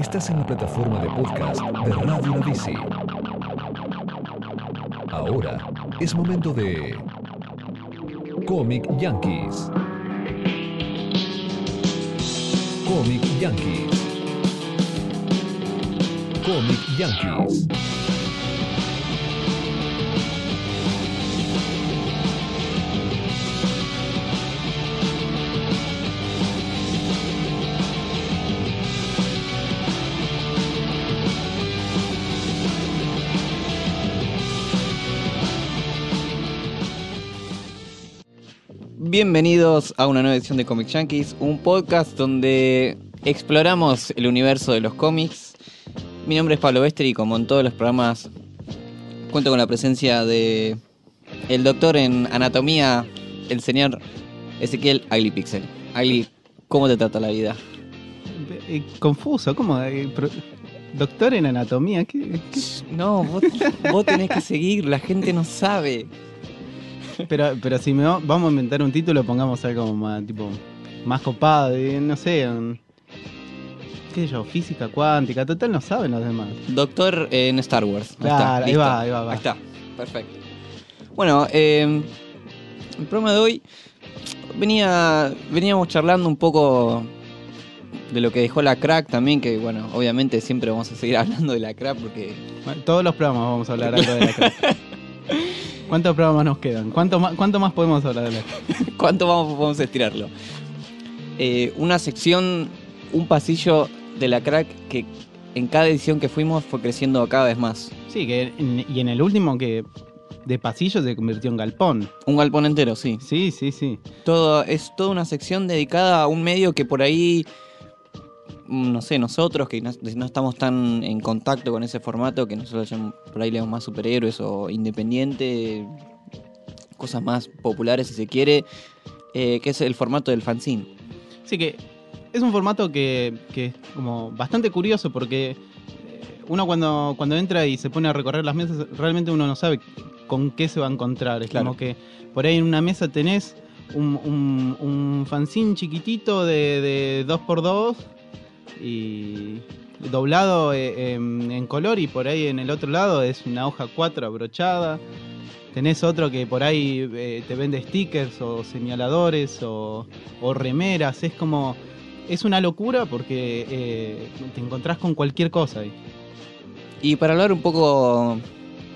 Estás en la plataforma de podcast de Radio La Bici. Ahora es momento de Comic Yankees. Comic Yankees. Comic Yankees. Bienvenidos a una nueva edición de Comic Yankees, un podcast donde exploramos el universo de los cómics. Mi nombre es Pablo Bester y como en todos los programas cuento con la presencia de el doctor en anatomía, el señor Ezequiel Agli Pixel. Agli, ¿cómo te trata la vida? Eh, confuso, ¿cómo? Eh, doctor en anatomía, ¿qué? qué? No, vos, vos tenés que seguir, la gente no sabe. Pero, pero si me va- vamos a inventar un título, pongamos algo más, tipo, más copado, y no sé, un- qué sé yo, física cuántica, total no saben los demás. Doctor en Star Wars. Ahí Claro, está, ahí va, ahí va, va. Ahí está, perfecto. Bueno, eh, el programa de hoy venía, veníamos charlando un poco de lo que dejó la crack también, que bueno, obviamente siempre vamos a seguir hablando de la crack porque Bueno, todos los programas vamos a hablar algo de la crack. ¿Cuántos programas nos quedan? ¿Cuánto más, cuánto más podemos hablar de la crack? ¿cuánto vamos, a estirarlo? Eh, una sección, un pasillo de la crack que en cada edición que fuimos fue creciendo cada vez más. Sí, que en- y en el último que de pasillo se convirtió en galpón. Un galpón entero, sí. Sí, sí, sí. Todo, es toda una sección dedicada a un medio que por ahí, no sé, nosotros que no, no estamos tan en contacto con ese formato, que nosotros por ahí leemos más superhéroes o independiente, cosas más populares si se quiere, eh, que es el formato del fanzine. Sí que es un formato que, que es como bastante curioso porque eh, uno cuando, cuando entra y se pone a recorrer las mesas, realmente uno no sabe con qué se va a encontrar. Es Claro. como que por ahí en una mesa tenés un, un, un fanzine chiquitito de, de 2x2 y doblado eh, en, en color y por ahí en el otro lado es una hoja 4 abrochada. Tenés otro que por ahí eh, te vende stickers o señaladores o, o remeras. Es como. Es una locura porque eh, te encontrás con cualquier cosa ahí. Y para hablar un poco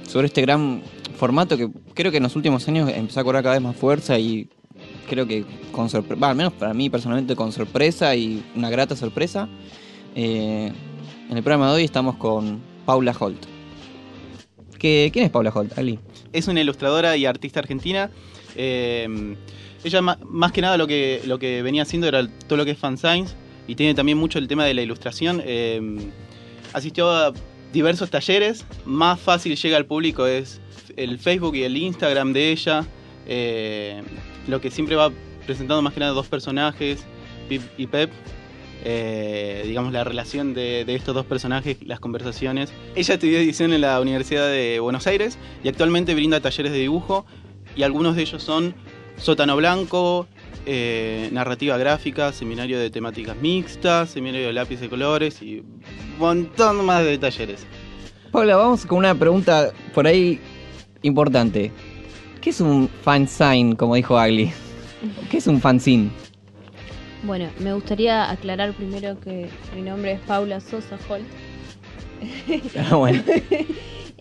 sobre este gran formato que creo que en los últimos años empezó a cobrar cada vez más fuerza y creo que con sorpresa, al menos para mí personalmente con sorpresa y una grata sorpresa. eh, en el programa de hoy estamos con Paula Holt. ¿Qué- ¿Quién es Paula Holt, Ali? Es una ilustradora y artista argentina. eh, ella más que nada lo que, lo que venía haciendo era todo lo que es fansigns y tiene también mucho el tema de la ilustración. eh, asistió a diversos talleres. Más fácil llega al público es el Facebook y el Instagram de ella. Lo que siempre va presentando más que nada dos personajes, Pip y Pep. eh, digamos la relación de, estos dos personajes, las conversaciones. Ella estudió edición en la Universidad de Buenos Aires y actualmente brinda talleres de dibujo y algunos de ellos son Sótano Blanco, eh, narrativa gráfica, seminario de temáticas mixtas, seminario de lápiz de colores y un montón más de talleres. Paula, vamos con una pregunta por ahí importante. ¿Qué es un fanzine, como dijo Agli? ¿Qué es un fanzine? Bueno, me gustaría aclarar primero que mi nombre es Paula Sosa Holt. Ah, bueno.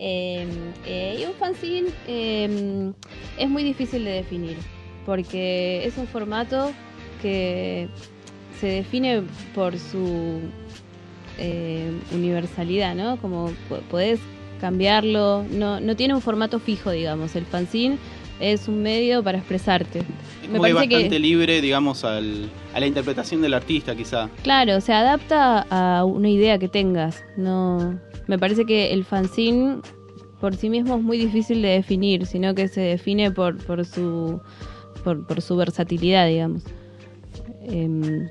Eh, eh, y un fanzine eh, es muy difícil de definir porque es un formato que se define por su eh, universalidad, ¿no? Como po- podés cambiarlo, no, no tiene un formato fijo, digamos. El fanzine es un medio para expresarte. Es Me parece que- bastante libre, digamos, al- a la interpretación del artista, quizá. Claro, se adapta a una idea que tengas. No, me parece que el fanzine por sí mismo es muy difícil de definir, sino que se define por, por su por, por su versatilidad, digamos. Em,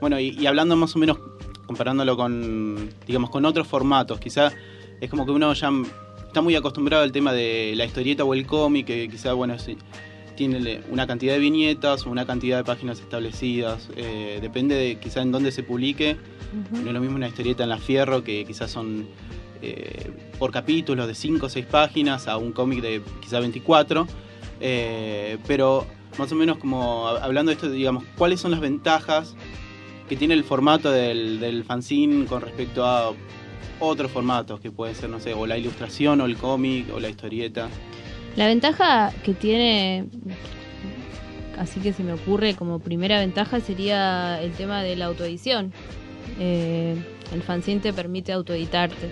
Bueno, y, y hablando más o menos, comparándolo con, digamos, con otros formatos, quizá es como que uno ya está muy acostumbrado al tema de la historieta o el cómic, que quizá, bueno, sí, tiene una cantidad de viñetas o una cantidad de páginas establecidas. Eh, depende de quizá en dónde se publique. No es lo mismo una historieta en la Fierro que quizás son eh, por capítulos de 5 o 6 páginas a un cómic de quizá 24. Eh, pero más o menos como hab- hablando de esto, digamos, ¿cuáles son las ventajas que tiene el formato del, del fanzine con respecto a otros formatos que pueden ser, no sé, o la ilustración o el cómic o la historieta? La ventaja que tiene, así que se me ocurre como primera ventaja, sería el tema de la autoedición. Eh, el fanzine te permite autoeditarte.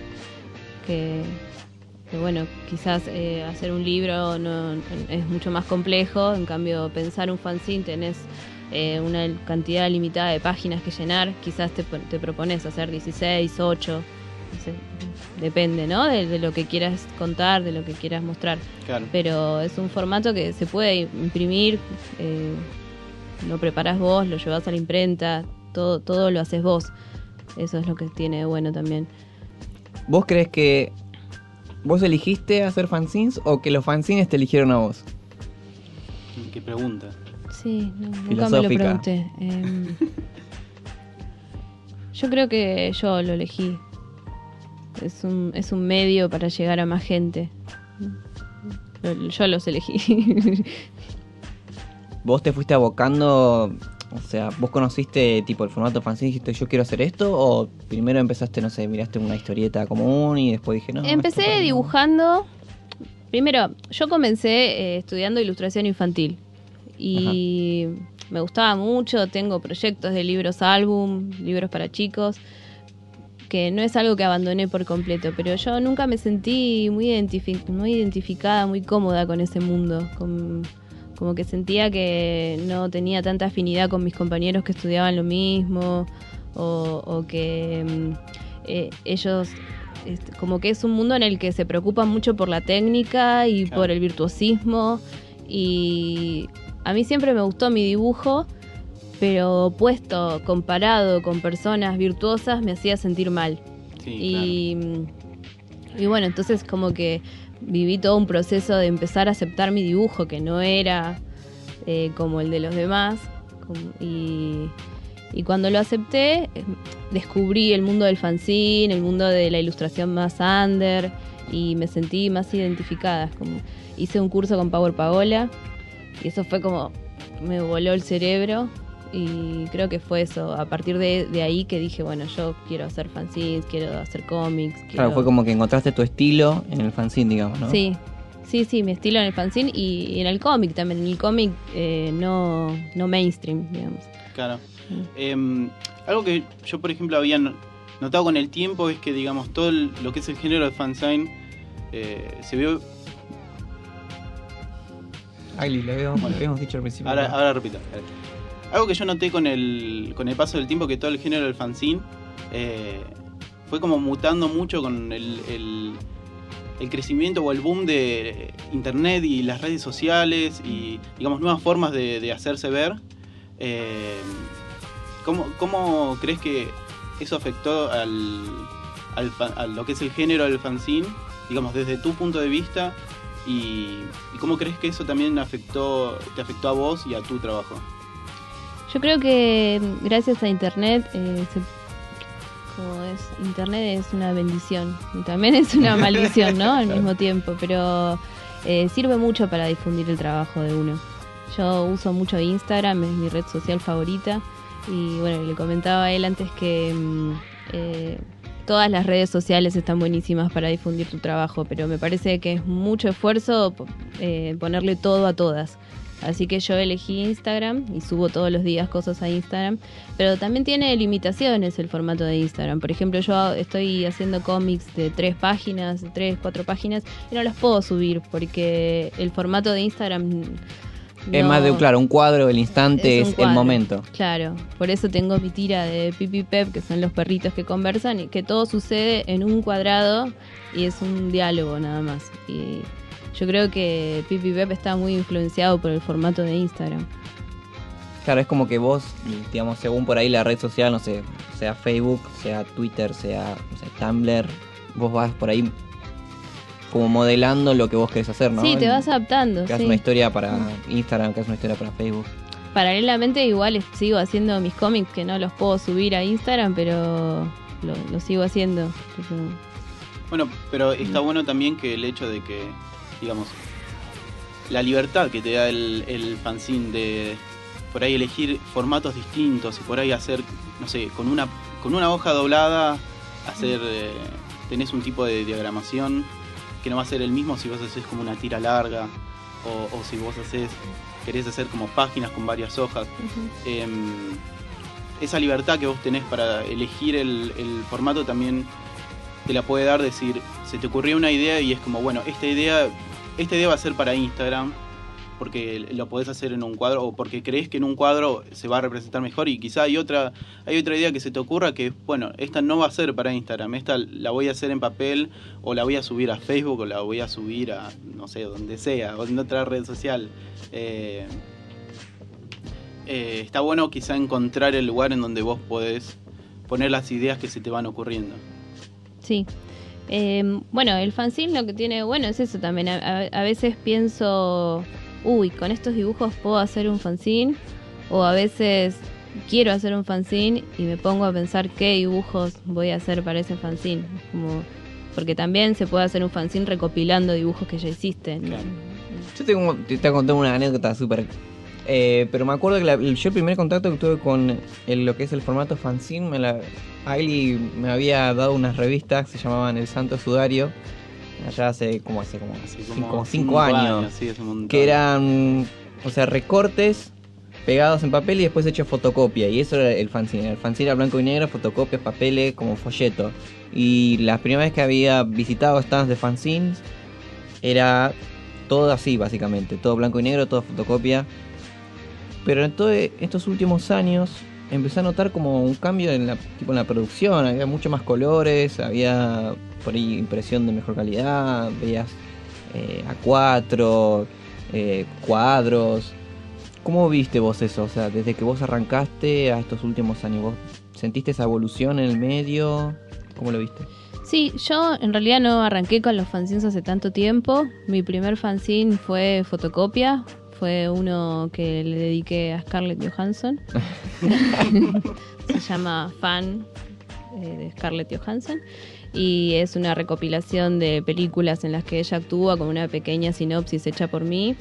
Que, que bueno, quizás eh, hacer un libro no, es mucho más complejo, en cambio pensar un fanzine tenés eh, una cantidad limitada de páginas que llenar, quizás te, te propones hacer 16, 8, depende, ¿no? De, de lo que quieras contar, de lo que quieras mostrar Claro. pero es un formato que se puede imprimir, eh, lo preparás vos, lo llevas a la imprenta, todo, todo lo haces vos. Eso es lo que tiene de bueno también. ¿Vos crees que vos eligiste hacer fanzines o que los fanzines te eligieron a vos? Qué pregunta. Sí, no- nunca me lo Filosófica. pregunté. Em, yo creo que yo lo elegí. Es un, es un medio para llegar a más gente. Yo los elegí. ¿Vos te fuiste abocando, o sea, vos conociste tipo el formato fanzine y dijiste yo quiero hacer esto? ¿O primero empezaste, no sé, miraste una historieta común y después dije no? Empecé para mí no"? dibujando. Primero, yo comencé eh, estudiando ilustración infantil. Y me gustaba mucho. Tengo proyectos de libros álbum, libros para chicos. Que no es algo que abandoné por completo. Pero yo nunca me sentí muy, muy identificada, muy cómoda con ese mundo. Con- como que sentía que no tenía tanta afinidad con mis compañeros que estudiaban lo mismo. O, o que mm, eh, ellos este, como que es un mundo en el que se preocupan mucho por la técnica y Claro. por el virtuosismo y a mí siempre me gustó mi dibujo pero puesto comparado con personas virtuosas me hacía sentir mal Sí, y, y bueno entonces como que viví todo un proceso de empezar a aceptar mi dibujo que no era eh, como el de los demás y, y cuando lo acepté eh, descubrí el mundo del fanzine, el mundo de la ilustración más under y me sentí más identificada. Como hice un curso con Power Paola y eso fue como me voló el cerebro y creo que fue eso. A partir de, de ahí que dije, bueno, yo quiero hacer fanzines, quiero hacer cómics. Claro, fue como que encontraste tu estilo en el fanzine, digamos, ¿no? Sí, sí, sí, mi estilo en el fanzine y, y en el cómic también. En el cómic eh, no, no mainstream, digamos. Claro. Mm. Em, algo que yo, por ejemplo, había no- notado con el tiempo es que, digamos, todo el- lo que es el género de fanzine eh, se vio. Ay, lo habíamos, lo habíamos dicho al principio. Ahora, ahora repito. Algo que yo noté con el, con el paso del tiempo que todo el género del fanzine eh, fue como mutando mucho con el, el- crecimiento o el boom de internet y las redes sociales y, digamos, nuevas formas de, hacerse ver. Eh, ¿cómo, cómo crees que eso afectó al, al a lo que es el género del fanzine, digamos, desde tu punto de vista? Y, y cómo crees que eso también afectó, te afectó a vos y a tu trabajo? Yo creo que mm, gracias a internet, eh, se- como es, internet es una bendición y también es una maldición, ¿no? Al mismo tiempo, pero eh, sirve mucho para difundir el trabajo de uno. Yo uso mucho Instagram, es mi red social favorita y bueno, le comentaba a él antes que mm, eh, todas las redes sociales están buenísimas para difundir tu trabajo, pero me parece que es mucho esfuerzo eh, ponerle todo a todas. Así que yo elegí Instagram y subo todos los días cosas a Instagram, pero también tiene limitaciones el formato de Instagram. Por ejemplo, yo estoy haciendo cómics de tres páginas, tres, cuatro páginas, y no las puedo subir porque el formato de Instagram... Es más de, claro, un cuadro, el instante Es el momento. Claro, por eso tengo mi tira de Pipi Pep, que son los perritos que conversan, y que todo sucede en un cuadrado y es un diálogo nada más. Y yo creo que Pipi Pep está muy influenciado por el formato de Instagram. Claro, es como que vos, digamos, según por ahí la red social, no sé, sea Facebook, sea Twitter, sea no sé, Tumblr, vos vas por ahí como modelando lo que vos querés hacer, ¿no? Sí, te vas adaptando. Que sí. una historia para Instagram, que haces una historia para Facebook. Paralelamente igual sigo haciendo mis cómics que no los puedo subir a Instagram, pero lo, lo sigo haciendo. Bueno, pero está bueno también que el hecho de que, digamos, la libertad que te da el, el fanzine de por ahí elegir formatos distintos y por ahí hacer, no sé, con una, con una hoja doblada, hacer, eh, tenés un tipo de diagramación que no va a ser el mismo si vos haces como una tira larga o, o si vos haces, querés hacer como páginas con varias hojas. Em, esa libertad que vos tenés para elegir el, el formato también te la puede dar decir, se te ocurrió una idea y es como, bueno, esta idea, esta idea va a ser para Instagram, porque lo podés hacer en un cuadro, o porque crees que en un cuadro se va a representar mejor, y quizá hay otra, hay otra idea que se te ocurra que, bueno, esta no va a ser para Instagram, esta la voy a hacer en papel, o la voy a subir a Facebook, o la voy a subir a, no sé, donde sea, o en otra red social. Eh, eh, está bueno quizá encontrar el lugar en donde vos podés poner las ideas que se te van ocurriendo. Sí. Eh, bueno, el fanzine lo que tiene bueno es eso también. A, veces pienso, uy, con estos dibujos puedo hacer un fanzine. O a veces quiero hacer un fanzine y me pongo a pensar qué dibujos voy a hacer para ese fanzine. Como, porque también se puede hacer un fanzine recopilando dibujos que ya existen. Claro. Yo tengo, te, contar una anécdota súper. Eh, pero me acuerdo que la- yo el primer contacto que tuve con el- lo que es el formato fanzine, me la, Ailey me había dado unas revistas que se llamaban El Santo Sudario, allá hace como hace como, cinco, como cinco años, sí, que eran, o sea, recortes pegados en papel y después hechos fotocopia, y eso era el fanzine. El fanzine era blanco y negro, fotocopias, papeles, como folleto. Y la primera vez que había visitado stands de fanzines era todo así, básicamente. Todo blanco y negro, todo fotocopia. Pero en todos estos últimos años empecé a notar como un cambio en la, tipo en la producción. Había mucho más colores, había por ahí impresión de mejor calidad, veías eh, A4, eh, cuadros. ¿Cómo viste vos eso? O sea, desde que vos arrancaste a estos últimos años, ¿vos sentiste esa evolución en el medio? ¿Cómo lo viste? Sí, yo en realidad no arranqué con los fanzines hace tanto tiempo. Mi primer fanzine fue fotocopia. Fue uno que le dediqué a Scarlett Johansson. Se llama Fan eh, de Scarlett Johansson. Y es una recopilación de películas en las que ella actúa con una pequeña sinopsis hecha por mí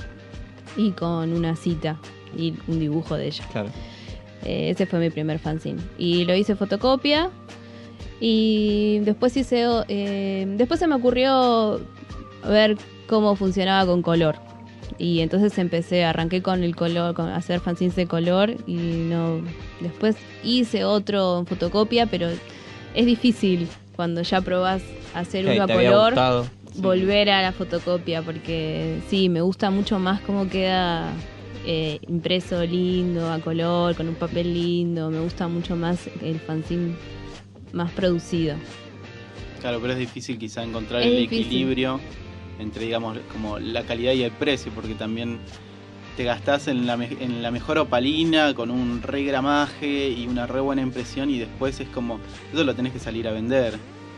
y con una cita y un dibujo de ella. Claro. Eh, ese fue mi primer fanzine. Y lo hice fotocopia. Y después hice. eh, después se me ocurrió ver cómo funcionaba con color. Y entonces empecé, arranqué con el color, con hacer fanzines de color. Y no. Después hice otro en fotocopia, pero es difícil cuando ya probás hacer uno a ¿Te había color gustado? volver a la fotocopia porque sí, me gusta mucho más cómo queda eh, impreso lindo, a color, con un papel lindo. Me gusta mucho más el fanzine más producido. Claro, pero es difícil quizá encontrar Es el difícil. equilibrio entre, digamos, como la calidad y el precio, porque también te gastás en la, en la mejor opalina con un re gramaje y una re buena impresión y después es como, eso lo tenés que salir a vender.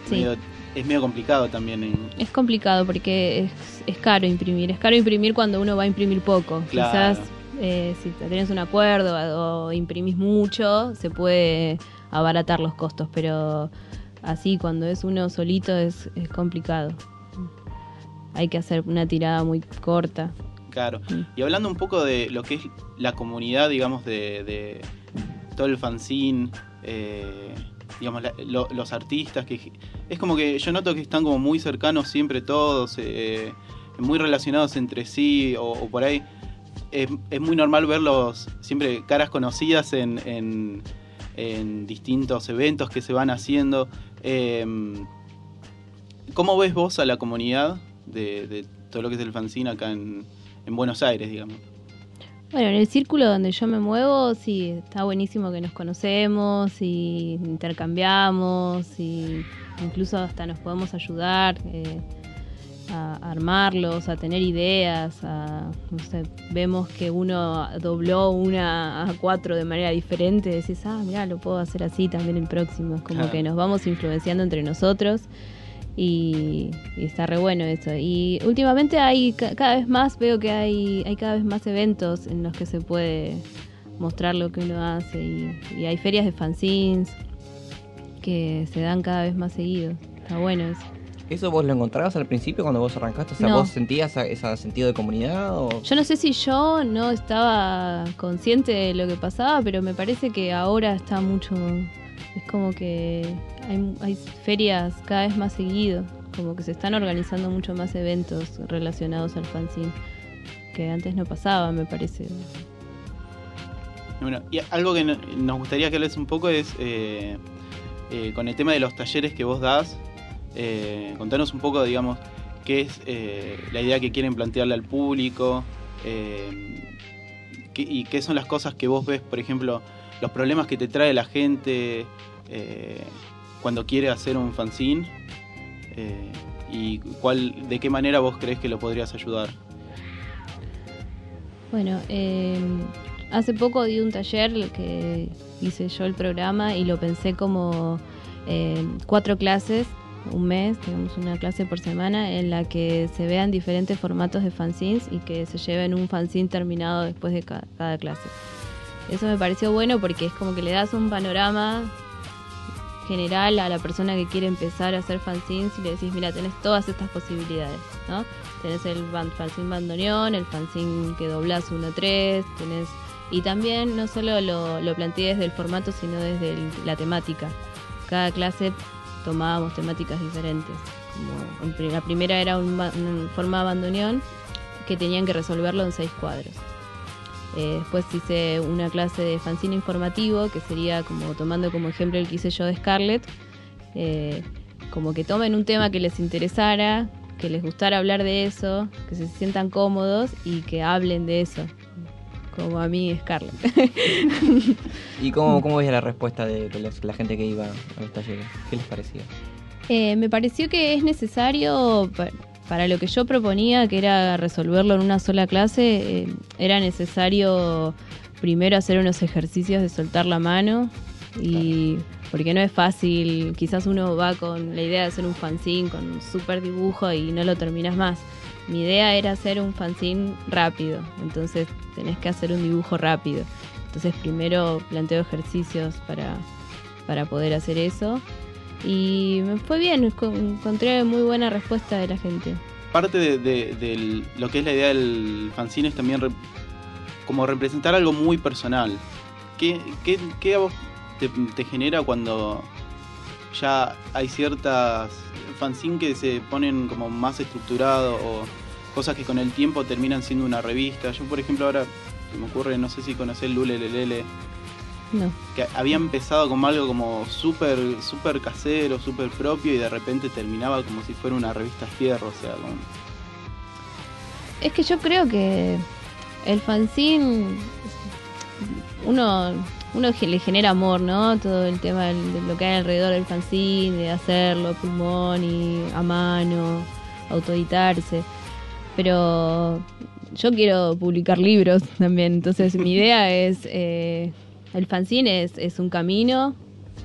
Sí. Medio- es medio complicado también en, Es complicado porque es, es caro imprimir. Es caro imprimir cuando uno va a imprimir poco. Claro. Quizás eh, si tenés un acuerdo o imprimís mucho, se puede abaratar los costos, pero así cuando es uno solito es, es complicado. Hay que hacer una tirada muy corta. Claro. Mm. Y hablando un poco de lo que es la comunidad, digamos, de, de todo el fanzine, eh, digamos, la- lo- los artistas, que es como que yo noto que están como muy cercanos siempre todos, eh, muy relacionados entre sí, o, o por ahí. Es, es muy normal verlos siempre caras conocidas en, en- en distintos eventos que se van haciendo. Eh, ¿Cómo ves vos a la comunidad de, de todo lo que es el fanzine acá en, en Buenos Aires, digamos? Bueno, en el círculo donde yo me muevo, sí, está buenísimo que nos conocemos y intercambiamos y incluso hasta nos podemos ayudar eh, a armarlos, a tener ideas, a, no sé, vemos que uno dobló una a cuatro de manera diferente, decís, ah, mira, lo puedo hacer así también el próximo, es como Claro. que nos vamos influenciando entre nosotros Y, y está re bueno eso. Y últimamente hay ca- cada vez más, veo que hay, hay cada vez más eventos en los que se puede mostrar lo que uno hace. Y, y hay ferias de fanzines que se dan cada vez más seguido. Está bueno eso. ¿Eso vos lo encontrabas al principio cuando vos arrancaste? O sea, No. ¿vos sentías ese sentido de comunidad? O... Yo no sé si yo no estaba consciente de lo que pasaba, pero me parece que ahora está mucho. Es como que hay, hay ferias cada vez más seguido, como que se están organizando mucho más eventos relacionados al fanzine, que antes no pasaba, me parece. Bueno, y algo que no- nos gustaría que hables un poco es eh, eh, con el tema de los talleres que vos das. eh, contanos un poco, digamos, qué es eh, la idea que quieren plantearle al público y qué son las cosas que vos ves, por ejemplo, los problemas que te trae la gente eh, cuando quiere hacer un fanzine eh, y cuál, de qué manera vos crees que lo podrías ayudar. Bueno, eh, hace poco di un taller que hice yo el programa y lo pensé como eh, cuatro clases, un mes, tenemos una clase por semana en la que se vean diferentes formatos de fanzines y que se lleven un fanzine terminado después de ca- cada clase. Eso me pareció bueno porque es como que le das un panorama general a la persona que quiere empezar a hacer fanzines y le decís, mira, tenés todas estas posibilidades, ¿no? Tenés el ban- fanzine bandoneón, el fanzine que doblás 1 a 3, tenés... Y también no solo lo, lo planteé desde el formato, sino desde la temática. Cada clase tomábamos temáticas diferentes. La primera era un, ba- un forma bandoneón que tenían que resolverlo en seis cuadros. Eh, después hice una clase de fanzine informativo, que sería como tomando como ejemplo el que hice yo de Scarlett, eh, como que tomen un tema que les interesara, que les gustara hablar de eso, que se sientan cómodos y que hablen de eso, como a mí Scarlett. ¿Y cómo, cómo veías la respuesta de, los- la gente que iba a los talleres? ¿Qué les parecía? Eh, me pareció que es necesario, pa- para lo que yo proponía, que era resolverlo en una sola clase, eh, era necesario primero hacer unos ejercicios de soltar la mano y porque no es fácil, quizás uno va con la idea de hacer un fanzine con un super dibujo y no lo terminas más. Mi idea era hacer un fanzine rápido, entonces tenés que hacer un dibujo rápido. Entonces primero planteo ejercicios para, para poder hacer eso. Y me fue bien, encontré muy buena respuesta de la gente. parte de, lo que es la idea del fanzine es también como representar algo muy personal. ¿Qué, qué- qué a vos te genera cuando ya hay ciertas fanzines que se ponen como más estructurados o cosas que con el tiempo terminan siendo una revista? Yo, por ejemplo, ahora se me ocurre, no sé si conocés Lulelelele, No. que había empezado como algo como súper super casero, súper propio y de repente terminaba como si fuera una revista fierro, o sea, como... Es que yo creo que el fanzine, uno, uno le genera amor, ¿no? Todo el tema de lo que hay alrededor del fanzine, de hacerlo pulmón y a mano, autoeditarse. Pero yo quiero publicar libros también, entonces mi idea es, eh, el fanzine es, es un camino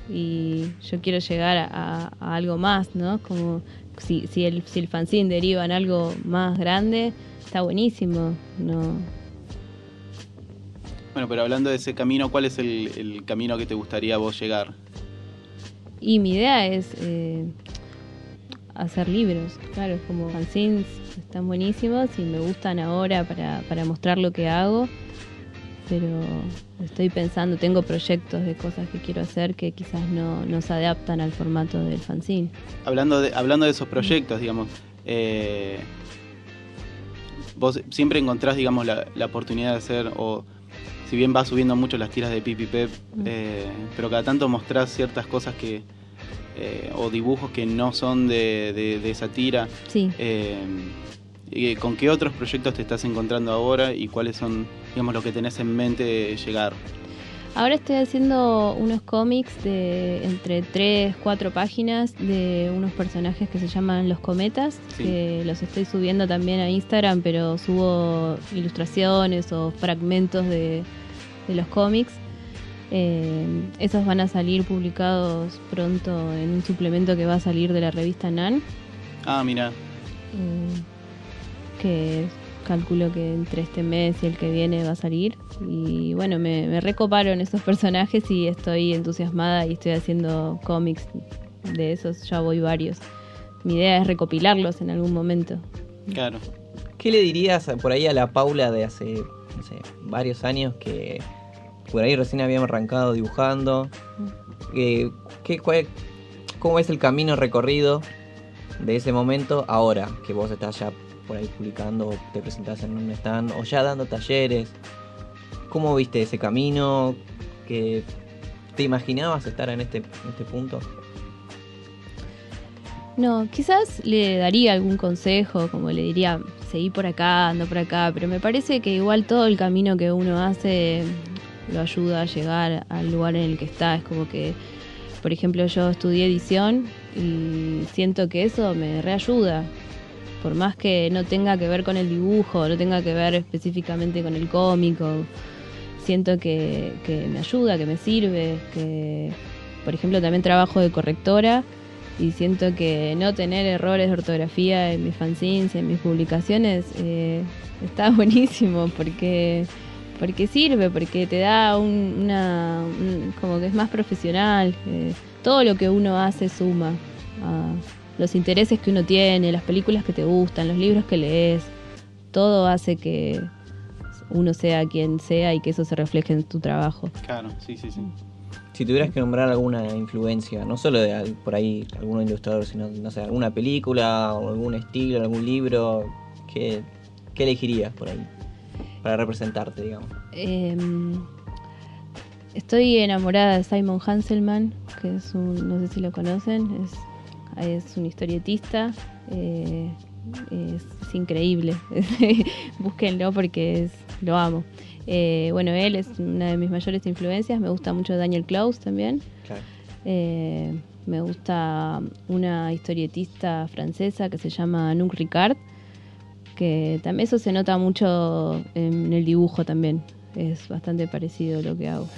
y yo quiero llegar a, a algo más, ¿no? Como si, si, el, si el fanzine deriva en algo más grande, está buenísimo. No, Bueno, pero hablando de ese camino, ¿cuál es el, el camino que te gustaría vos llegar? Y mi idea es eh, hacer libros, claro, como fanzines están buenísimos y me gustan ahora para, para mostrar lo que hago, pero estoy pensando, tengo proyectos de cosas que quiero hacer que quizás no, no se adaptan al formato del fanzine. Hablando de, hablando de esos proyectos, digamos, eh, vos siempre encontrás, digamos, la, la oportunidad de hacer, o si bien vas subiendo mucho las tiras de Pipi Pep, Mm. eh, pero cada tanto mostrás ciertas cosas que, eh, o dibujos que no son de, de- de esa tira. Sí. Eh, y ¿Con qué otros proyectos te estás encontrando ahora y cuáles son, digamos, lo que tenés en mente llegar? Ahora estoy haciendo unos cómics de entre 3, 4 páginas de unos personajes que se llaman Los Cometas, Sí. que los estoy subiendo también a Instagram, pero subo ilustraciones o fragmentos de, de los cómics. Eh, esos van a salir publicados pronto en un suplemento que va a salir de la revista NAN, Ah, mira. eh, que calculo que entre este mes y el que viene va a salir. Y bueno, me, me recoparon esos personajes y estoy entusiasmada y estoy haciendo cómics de esos, ya voy varios. Mi idea es recopilarlos en algún momento. Claro. ¿Qué le dirías por ahí a la Paula de hace, no sé, varios años que por ahí recién habíamos arrancado dibujando? Eh, ¿qué, cuál- ¿Cómo es el camino recorrido de ese momento ahora que vos estás ya por ahí publicando, te presentás en un stand o ya dando talleres? ¿Cómo viste ese camino? ¿Que ¿Te imaginabas estar en este, en este punto? No, quizás le daría algún consejo, como le diría, seguí por acá, ando por acá, pero me parece que igual todo el camino que uno hace lo ayuda a llegar al lugar en el que está. Es como que, por ejemplo, yo estudié edición y siento que eso me reayuda. Por más que no tenga que ver con el dibujo, no tenga que ver específicamente con el cómico, siento que, que me ayuda, que me sirve, que, por ejemplo, también trabajo de correctora y siento que no tener errores de ortografía en mis fanzines, en mis publicaciones, eh, está buenísimo porque porque sirve, porque te da un- una un- como que es más profesional, eh, todo lo que uno hace suma a los intereses que uno tiene, las películas que te gustan, los libros que lees, todo hace que uno sea quien sea y que eso se refleje en tu trabajo. Claro, sí, sí, sí. Si tuvieras que nombrar alguna influencia, no solo de por ahí algún ilustrador, sino, no sé, alguna película o algún estilo, algún libro, ¿qué, qué elegirías por ahí? Para representarte, digamos. Em, estoy enamorada de Simon Hanselman, que es un, no sé si lo conocen, es, es un historietista, eh, es, es increíble, búsquenlo porque es, lo amo. Eh, bueno, él es una de mis mayores influencias, me gusta mucho Daniel Klaus también. Claro. Eh, me gusta una historietista francesa que se llama Anouk Ricard, que también eso se nota mucho en el dibujo también. Es bastante parecido lo que hago.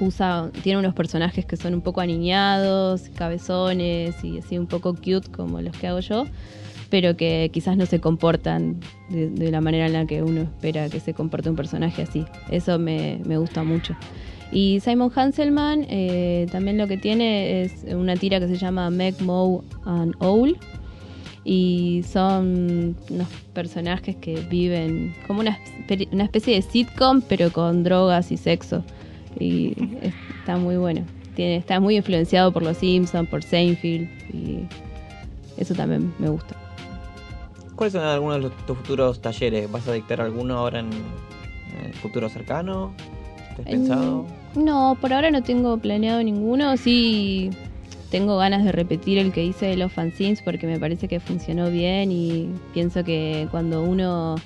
Usa, tiene unos personajes que son un poco aniñados, cabezones y así un poco cute como los que hago yo, pero que quizás no se comportan de, la manera en la que uno espera que se comporte un personaje así. Eso me, me gusta mucho. Y Simon Hanselman eh, también lo que tiene es una tira que se llama Meg, Moe and Owl. Y son unos personajes que viven como una, una especie de sitcom, pero con drogas y sexo. Y está muy bueno. Tiene, está muy influenciado por los Simpsons, por Seinfeld. Y eso también me gusta. ¿Cuáles son algunos de los- tus futuros talleres? ¿Vas a dictar alguno ahora en, en el futuro cercano? ¿Te has pensado? Mm, No, por ahora no tengo planeado ninguno. Sí, tengo ganas de repetir el que hice de los fanzines porque me parece que funcionó bien y pienso que cuando uno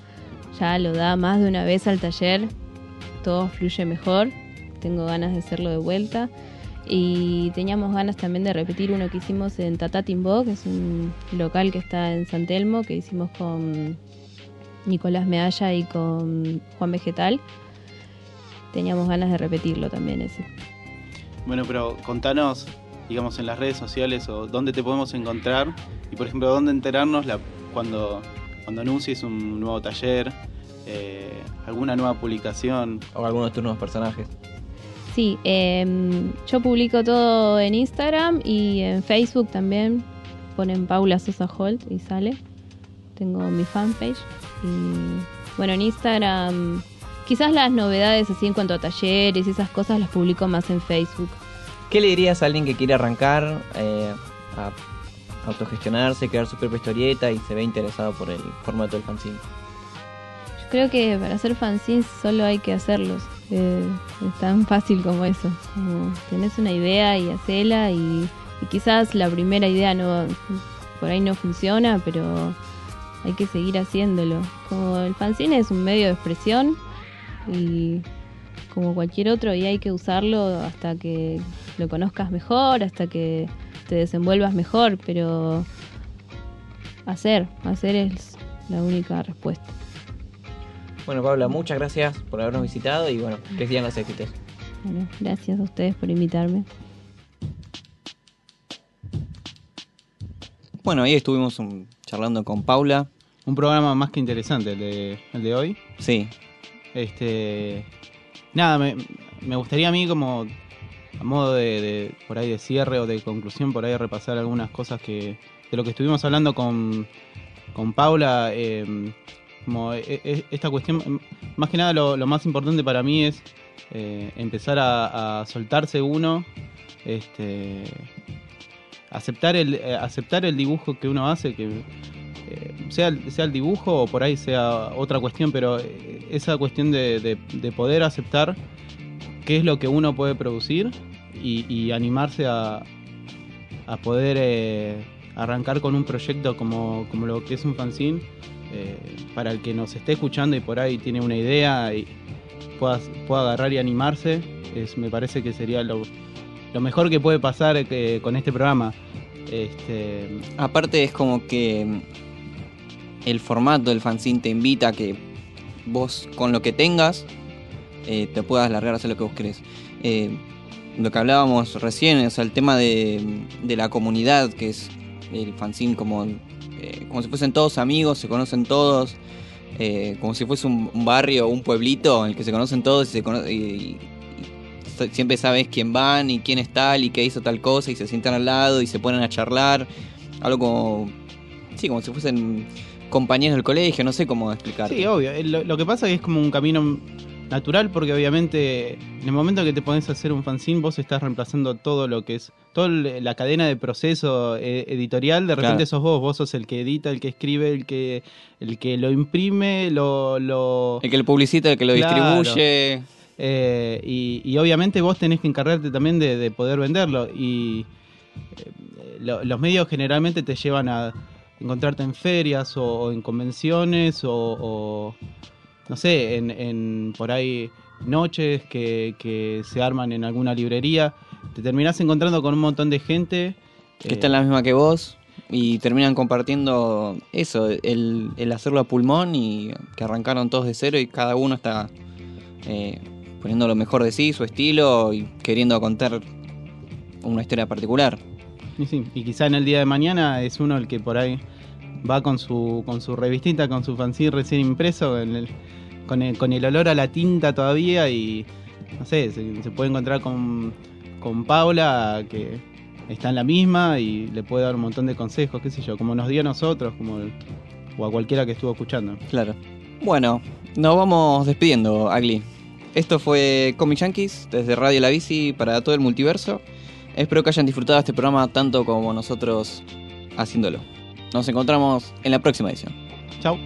ya lo da más de una vez al taller, todo fluye mejor. Tengo ganas de hacerlo de vuelta. Y teníamos ganas también de repetir uno que hicimos en Tata Timbo, que es un local que está en San Telmo, que hicimos con Nicolás Mealla y con Juan Vegetal. Teníamos ganas de repetirlo también ese. Bueno, pero contanos, digamos, en las redes sociales o dónde te podemos encontrar y, por ejemplo, dónde enterarnos la, cuando, cuando anuncies un nuevo taller, eh, alguna nueva publicación. ¿O algunos de tus nuevos personajes? Sí, em, yo publico todo en Instagram y en Facebook también. Ponen Paula Sosa Holt y sale. Tengo mi fanpage. Y bueno, en Instagram, quizás las novedades así en cuanto a talleres y esas cosas las publico más en Facebook. ¿Qué le dirías a alguien que quiere arrancar eh, a autogestionarse, crear su propia historieta y se ve interesado por el formato del fanzine? Yo creo que para hacer fanzines solo hay que hacerlos. Eh, es tan fácil como eso. Como tenés una idea y hacela y, y quizás la primera idea no por ahí no funciona, pero hay que seguir haciéndolo. Como el fanzine es un medio de expresión y como cualquier otro y hay que usarlo hasta que lo conozcas mejor, hasta que te desenvuelvas mejor, pero hacer, hacer es la única respuesta. Bueno, Paula, muchas gracias por habernos visitado y bueno, que sigan los éxitos. Bueno, gracias a ustedes por invitarme. Bueno, ahí estuvimos um, charlando con Paula. Un programa más que interesante el de, el de hoy. Sí, Este. Nada, me, me gustaría a mí como a modo de, de- por ahí de cierre o de conclusión, por ahí repasar algunas cosas que de lo que estuvimos hablando con, con Paula. eh, como e- e- esta cuestión, más que nada lo, más importante para mí es eh, empezar a, soltarse uno, este, aceptar el eh, aceptar el dibujo que uno hace, que eh, sea, sea el dibujo o por ahí sea otra cuestión, pero eh, esa cuestión de, de- de poder aceptar qué es lo que uno puede producir y, y animarse a, a poder eh, arrancar con un proyecto como, como lo que es un fanzine, eh, para el que nos esté escuchando y por ahí tiene una idea y pueda, pueda agarrar y animarse, es, me parece que sería lo, lo mejor que puede pasar eh, con este programa. Este, aparte es como que mm, el formato del fanzine te invita a que vos con lo que tengas eh, te puedas largar a hacer lo que vos querés. Lo que hablábamos recién, o el tema de, de la comunidad, que es el fanzine como, eh, como si fuesen todos amigos, se conocen todos, eh, como si fuese un, barrio un pueblito en el que se conocen todos y, se cono- y siempre sabes quién van y quién es tal y qué hizo tal cosa y se sientan al lado y se ponen a charlar. Algo como. Sí, como si fuesen compañeros del colegio, no sé cómo explicar. Sí, obvio. Eh, Lo, lo que pasa es que es como un camino natural porque obviamente en el momento que te pones a hacer un fanzine vos estás reemplazando todo lo que es toda la cadena de proceso eh, editorial de repente Claro. sos vos vos sos el que edita el que escribe el que el que lo imprime lo, lo El que lo publicita, el que lo Claro. distribuye. eh, y, y obviamente vos tenés que encargarte también de, de poder venderlo. Y eh, lo- los medios generalmente te llevan a encontrarte en ferias o, o en convenciones o, o, no sé, en, en por ahí noches que, que se arman en alguna librería. Te terminás encontrando con un montón de gente. que eh, está en la misma que vos y terminan compartiendo eso, el, el hacerlo a pulmón y que arrancaron todos de cero y cada uno está eh, poniendo lo mejor de sí, su estilo y queriendo contar una historia particular. Y, sí, y quizá en el día de mañana es uno el que por ahí va con su con su revistita, con su fanzine recién impreso, en el- con, el, con el olor a la tinta todavía y no sé, se, se puede encontrar con, con Paula que está en la misma y le puede dar un montón de consejos, qué sé yo, como nos dio a nosotros, como el- o a cualquiera que estuvo escuchando. Claro. Bueno, nos vamos despidiendo, Agli. Esto fue Comic Yankees desde Radio La Bici para todo el multiverso. Espero que hayan disfrutado este programa tanto como nosotros haciéndolo. Nos encontramos en la próxima edición. Chau.